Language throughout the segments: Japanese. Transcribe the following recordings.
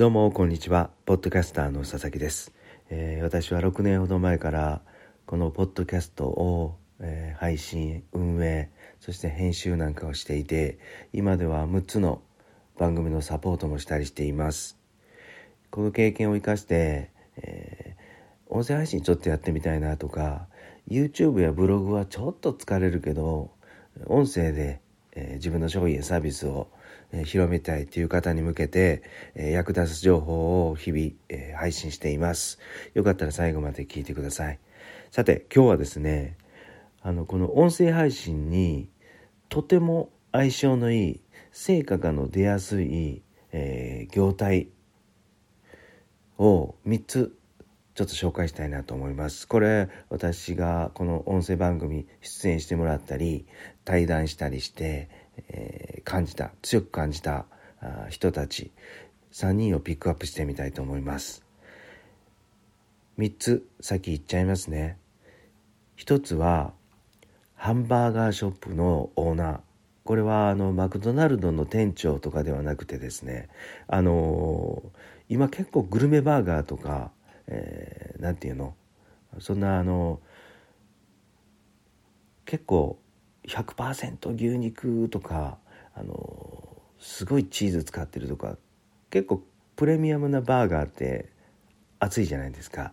どうもこんにちは。ポッドキャスターの佐々木です、えー、私は6年ほど前からこのポッドキャストを、えー、配信運営そして編集なんかをしていて今では6つの番組のサポートもしたりしています。この経験を生かして、えー、音声配信ちょっとやってみたいなとか YouTube やブログはちょっと疲れるけど音声で、えー、自分の商品やサービスを、広めたいという方に向けて、え、役立つ情報を日々、え配信していますよかったら最後まで聞いてくださいさて今日はですねあのこの音声配信にとても相性のいい成果がの出やすい、え業態を3つちょっと紹介したいなと思います。これ私がこの音声番組出演してもらったり対談したりして、え、感じた強く感じた人たち3人をピックアップしてみたいと思います。3つ先言っちゃいますね。1つはハンバーガーショップのオーナー。これはあのマクドナルドの店長とかではなくてですねあの今結構グルメバーガーとかえー、て言うの？そんなあの結構100%牛肉とかあのすごいチーズ使ってるとか結構プレミアムなバーガーって熱いじゃないですか。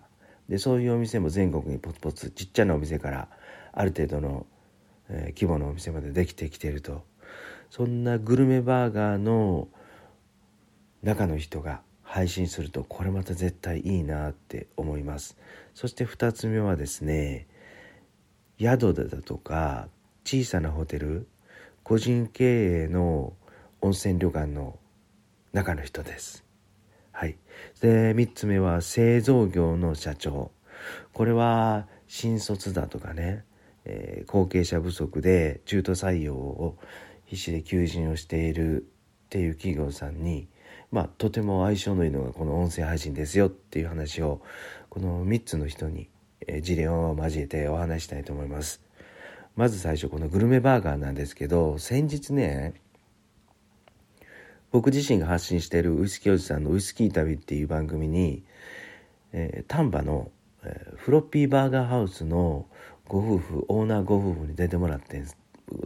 でそういうお店も全国にポツポツちっちゃなお店からある程度の、えー、規模のお店までできてきてると。そんなグルメバーガーの中の人が配信するとこれまた絶対いいなって思います。そして2つ目はですね宿だとか小さなホテル個人経営の温泉旅館の中の人です。はい。で3つ目は製造業の社長。これは新卒だとかね、えー、後継者不足で中途採用を必死で求人をしているっていう企業さんにまあ、とても相性のいいのがこの音声配信ですよっていう話をこの3つの人に、え事例を交えてお話したいと思います。まず最初このグルメバーガーなんですけど先日ね僕自身が発信しているウイスキーおじさんのウイスキー旅っていう番組に、えー、丹波の、えー、フロッピーバーガーハウスのご夫婦オーナーご夫婦に出てもらって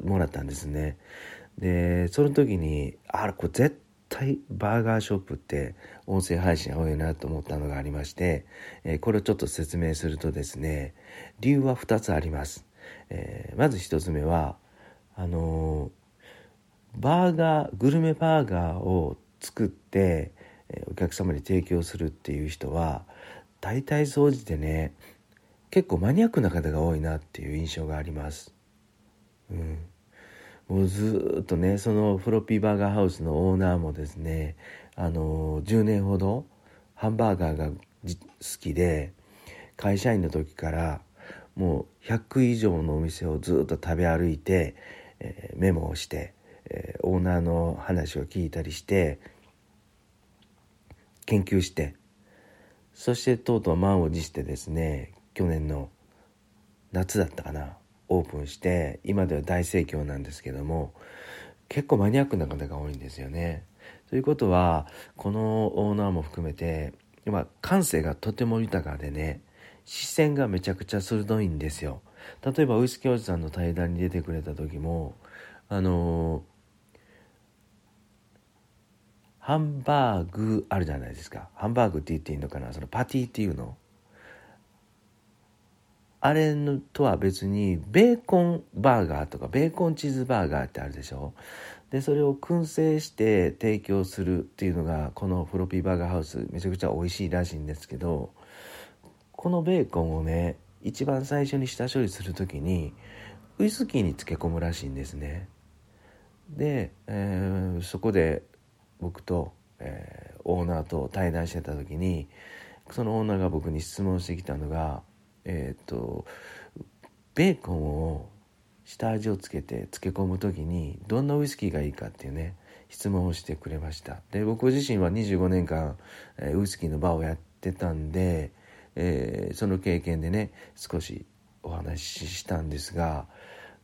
もらったんですね。でその時にあらこれ絶対バーガーショップって音声配信多いなと思ったのがありまして、えー、これをちょっと説明するとですね理由は2つあります、えー、まず1つ目はあのー、バーガーグルメバーガーを作って、えお客様に提供するっていう人は大体総じてね結構マニアックな方が多いなっていう印象があります。うんもうずっとねそのフロッピーバーガーハウスのオーナーもですねあの10年ほどハンバーガーが好きで会社員の時からもう100以上のお店をずっと食べ歩いて、え、メモをして、えー、オーナーの話を聞いたりして研究してそしてとうとう満を持してですね去年の夏だったかなオープンして今では大盛況なんですけども結構マニアックな方が多いんですよね。ということはこのオーナーも含めて今感性がとても豊かでね視線がめちゃくちゃ鋭いんですよ。例えばウイスキーおじさんの対談に出てくれた時もあのハンバーグあるじゃないですか。ハンバーグって言っていいのかな？そのパティっていうの。あれのとは別にベーコンバーガーとかベーコンチーズバーガーってあるでしょ？でそれを燻製して提供するっていうのがこのフロッピーバーガーハウスめちゃくちゃ美味しいらしいんですけどこのベーコンをね一番最初に下処理する時にウイスキーに漬け込むらしいんですね。で、えー、そこで僕と、えー、オーナーと対談してた時にそのオーナーが僕に質問してきたのがえっ、ー、とベーコンを下味をつけて漬け込む時にどんなウイスキーがいいかっていうね質問をしてくれました。で僕自身は25年間、えー、ウイスキーのバーをやってたんで、えー、その経験でね少しお話ししたんですが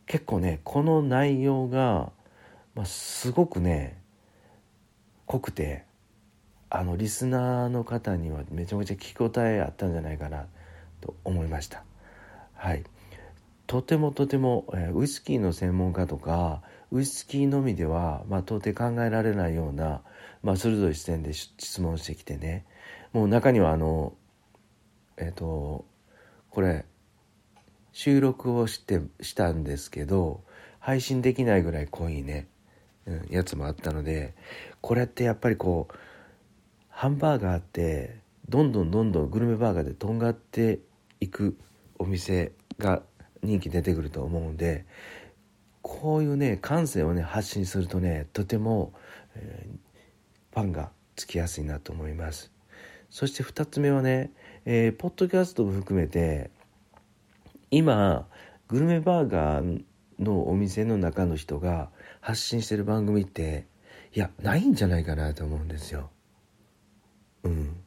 結構ねこの内容が、まあ、すごくね濃くてあのリスナーの方にはめちゃめちゃ聞き応えあったんじゃないかなと思いました。はい。とてもとても、えー、ウイスキーの専門家とかウイスキーのみでは、まあ、到底考えられないような、まあ、鋭い視点で質問してきてね。もう中にはあのえっ、ー、とこれ収録をしてしたんですけど配信できないぐらい濃いね、うん、やつもあったのでこれってやっぱりこうハンバーガーってどんどんどんどんグルメバーガーでとんがっていくお店が人気出てくると思うんでこういうね感性をね発信するとねとても、えー、ファンがつきやすいなと思います。そして2つ目はね、えー、ポッドキャストも含めて今グルメバーガーのお店の中の人が発信してる番組っていやないんじゃないかなと思うんですよ。うん。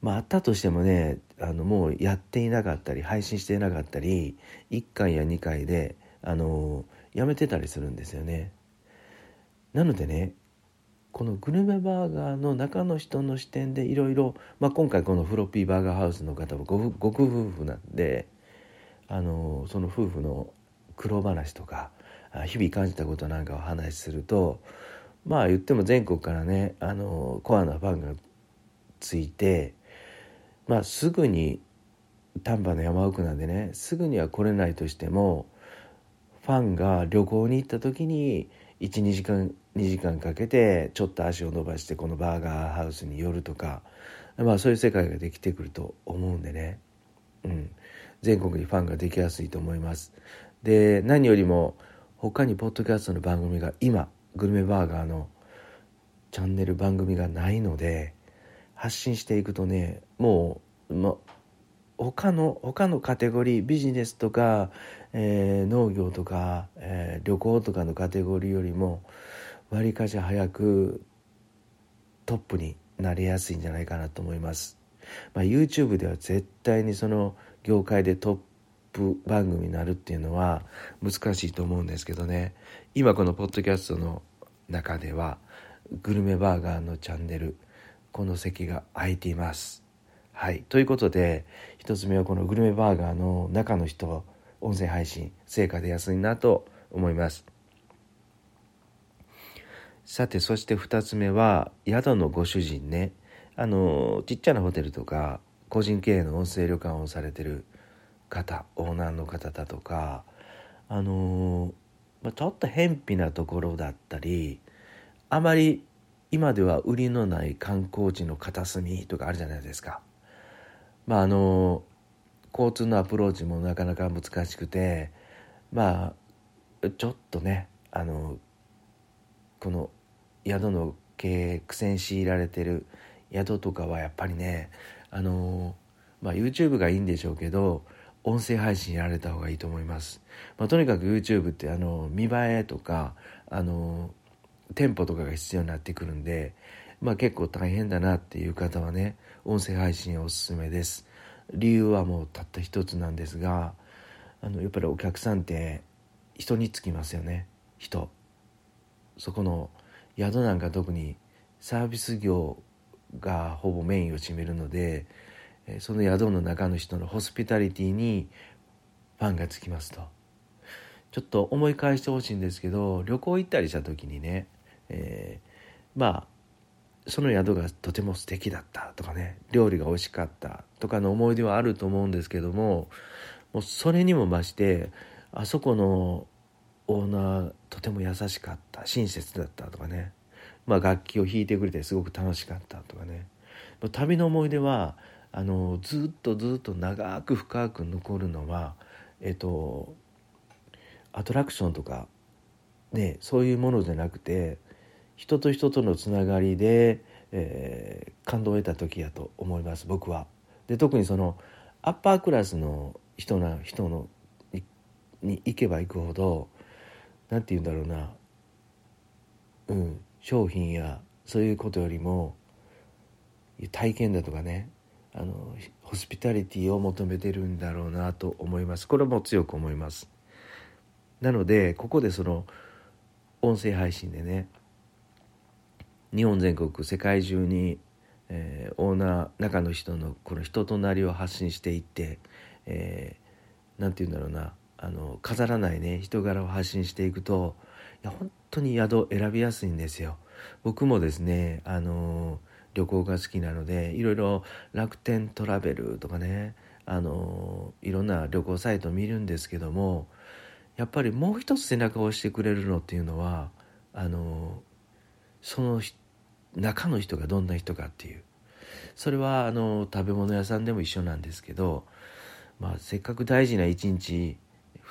まああったとしてもねあのもうやっていなかったり配信していなかったり1回や2回であのやめてたりするんですよね。なのでねこのグルメバーガーの中の人の視点でいろいろ今回このフロッピーバーガーハウスの方はごご夫婦なんであのその夫婦の苦労話とか日々感じたことなんかを話するとまあ言っても全国からねあのコアなファンがついてまあすぐに丹波の山奥なんでねすぐには来れないとしてもファンが旅行に行った時に12時間2時間かけてちょっと足を伸ばしてこのバーガーハウスに寄るとかまあそういう世界ができてくると思うんでね、うん、全国にファンができやすいと思います。で何よりも他にポッドキャストの番組が今グルメバーガーのチャンネル番組がないので発信していくとねもう、ま、他の他のカテゴリービジネスとか、えー、農業とか、えー、旅行とかのカテゴリーよりもわりかし早くトップになりやすいんじゃないかなと思います。まあ、YouTube では絶対にその業界でトップ番組になるっていうのは難しいと思うんですけどね今このポッドキャストの中ではグルメバーガーのチャンネルこの席が空いています。はい、ということで1つ目はこのグルメバーガーの中の人音声配信成果出やすいなと思います。さてそして2つ目は宿のご主人ねあのちっちゃなホテルとか個人経営の温泉旅館をされてる方オーナーの方だとかあのちょっと偏僻なところだったりあまり今では売りのない観光地の片隅とかあるじゃないですか。まああの交通のアプローチもなかなか難しくてまあちょっとねあのこの宿の経営苦戦強いられてる宿とかはやっぱりねあのまあ YouTube がいいんでしょうけど音声配信やられた方がいいと思います、まあ、とにかく YouTube ってあの見栄えとかあのテンポとかが必要になってくるんで、まあ、結構大変だなっていう方はね音声配信おすすめです。理由はもうたった一つなんですがあのやっぱりお客さんって人につきますよね。人。そこの宿なんか特にサービス業がほぼメインを占めるのでその宿の中の人のホスピタリティにファンがつきますと。ちょっと思い返してほしいんですけど旅行行ったりした時にねえー、まあその宿がとても素敵だったとかね料理が美味しかったとかの思い出はあると思うんですけどももうそれにも増してあそこのオーナーとても優しかった親切だったとかね、まあ、楽器を弾いてくれてすごく楽しかったとかね旅の思い出はあのずっとずっと長く深く残るのはえっとアトラクションとかねそういうものじゃなくて人と人とのつながりで、えー、感動を得た時やと思います僕は。で特にそのアッパークラスの人な人のに行けば行くほど何て言うんだろうな。うん商品やそういうことよりも体験だとかねあのホスピタリティを求めてるんだろうなと思います。これも強く思います。なのでここでその音声配信でね日本全国世界中に、えー、オーナー中の人のこの人となりを発信していって、えー、て言うんだろうなあの飾らないね人柄を発信していくといや本当に宿選びやすいんですよ。僕もですねあの旅行が好きなのでいろいろ楽天トラベルとかねあのいろんな旅行サイトを見るんですけどもやっぱりもう一つ背中を押してくれるのっていうのはあのその中の人がどんな人かっていう。それはあの食べ物屋さんでも一緒なんですけど、まあ、せっかく大事な1日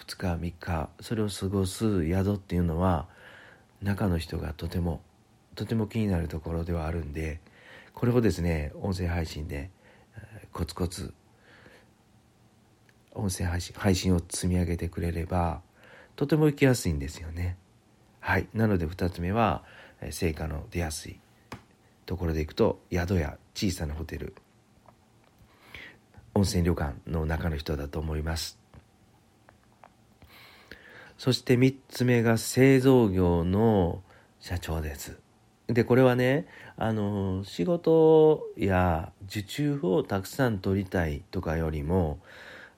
2日3日それを過ごす宿っていうのは中の人がとてもとても気になるところではあるんでこれをですね音声配信でコツコツ音声配信配信を積み上げてくれればとても行きやすいんですよね。はい。なので2つ目は成果の出やすい。ところで行くと宿や小さなホテル温泉旅館の中の人だと思います。そして3つ目が製造業の社長です。でこれはねあの仕事や受注をたくさん取りたいとかよりも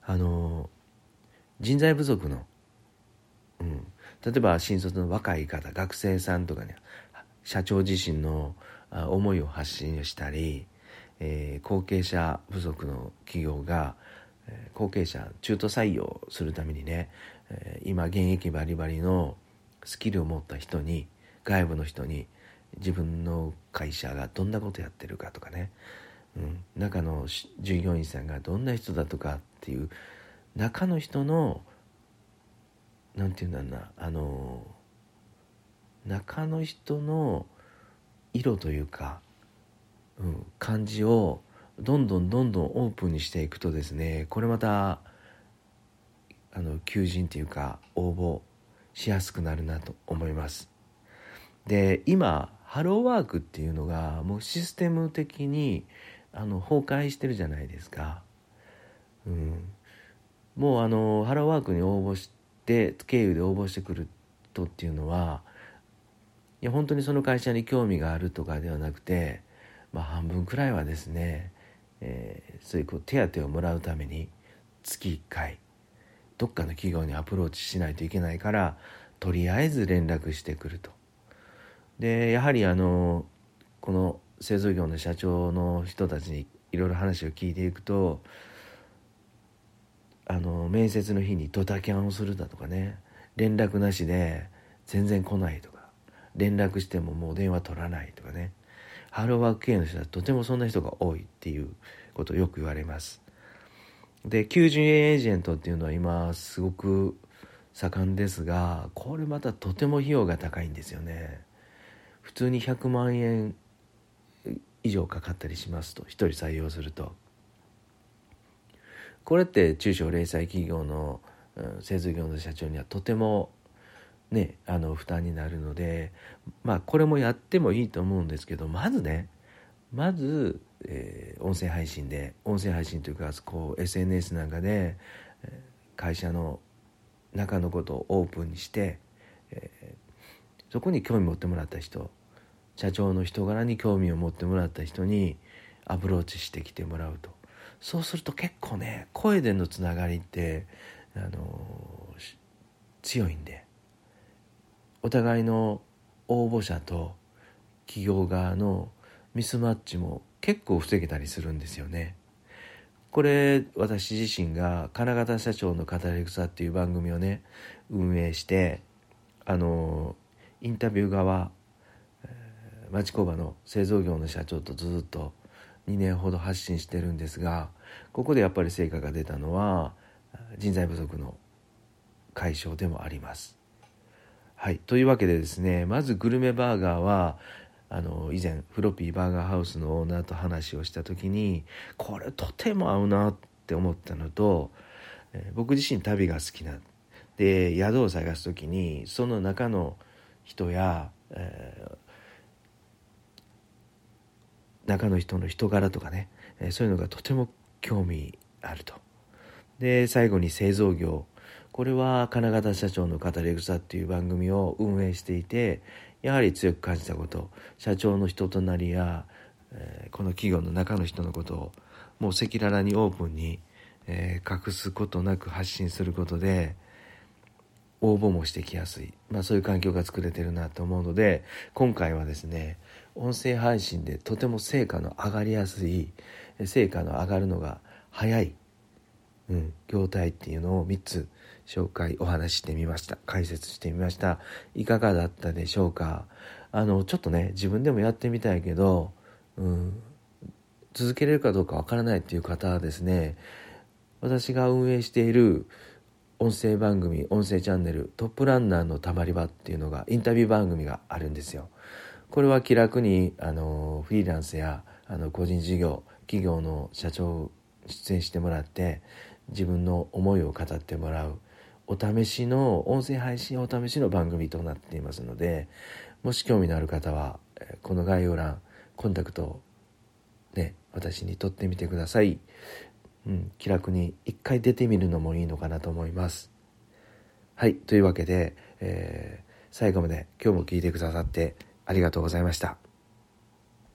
あの人材不足の、うん、例えば新卒の若い方学生さんとかね社長自身の思いを発信したり、えー、後継者不足の企業が、後継者中途採用するためにね、今現役バリバリのスキルを持った人に外部の人に自分の会社がどんなことやってるかとかね、うん、中の従業員さんがどんな人だとかっていう中の人の何て言うんだろうなあの中の人の色というか、うん、感じをどんどんどんどんオープンにしていくとですねこれまたあの求人というか応募しやすくなるなと思います。で今ハローワークっていうのがもうシステム的にあの崩壊してるじゃないですか、うん、もうあのハローワークに応募して経由で応募してくる人っていうのはいや本当にその会社に興味があるとかではなくて、まあ、半分くらいはですね、えー、そういうこう手当をもらうために月1回どっかの企業にアプローチしないといけないからとりあえず連絡してくると。でやはりあのこの製造業の社長の人たちにいろいろ話を聞いていくとあの面接の日にドタキャンをするだとかね連絡なしで全然来ないとか連絡してももう電話取らないとかね。ハローワーク系の人はとてもそんな人が多いっていうことをよく言われます。で90円エージェントっていうのは今すごく盛んですがこれまたとても費用が高いんですよね。普通に100万円以上かかったりしますと1人採用すると。これって中小零細企業の、製造業の社長にはとてもねあの負担になるのでまあこれもやってもいいと思うんですけどまずねまず、えー、音声配信で音声配信というかこう SNS なんかで会社の中のことをオープンにして、えー、そこに興味持ってもらった人社長の人柄に興味を持ってもらった人にアプローチしてきてもらうと。そうすると結構ね声でのつながりってあの強いんで。お互いの応募者と企業側のミスマッチも結構防げたりするんですよね。これ私自身が金型社長の語り草っていう番組をね運営してあのインタビュー側町工場の製造業の社長とずっと2年ほど発信してるんですがここでやっぱり成果が出たのは人材不足の解消でもあります。はい、というわけでですねまずグルメバーガーはあの以前フロッピーバーガーハウスのオーナーと話をした時にこれとても合うなって思ったのと、え、僕自身旅が好きなで宿を探す時にその中の人や、えー、中の人の人柄とかね、え、そういうのがとても興味あると。で最後に製造業。これは金型社長の語り草っていう番組を運営していてやはり強く感じたこと。社長の人となりや、え、この企業の中の人のことをもう赤裸々にオープンに、え、隠すことなく発信することで応募もしてきやすい、まあ、そういう環境が作れてるなと思うので今回はですね音声配信でとても成果の上がりやすい成果の上がるのが早い、うん、業態っていうのを3つ紹介お話ししてみました。解説してみました。いかがだったでしょうか？あのちょっとね自分でもやってみたいけど、うん、続けれるかどうかわからないっていう方はですね私が運営している音声番組音声チャンネルトップランナーのたまり場っていうのがインタビュー番組があるんですよ。これは気楽にあのフリーランスやあの個人事業企業の社長出演してもらって自分の思いを語ってもらうお試しの音声配信お試しの番組となっていますのでもし興味のある方はこの概要欄コンタクトをね私に取ってみてくださいうん、気楽に一回出てみるのもいいのかなと思います。はい、というわけで、えー、最後まで今日も聞いてくださってありがとうございました。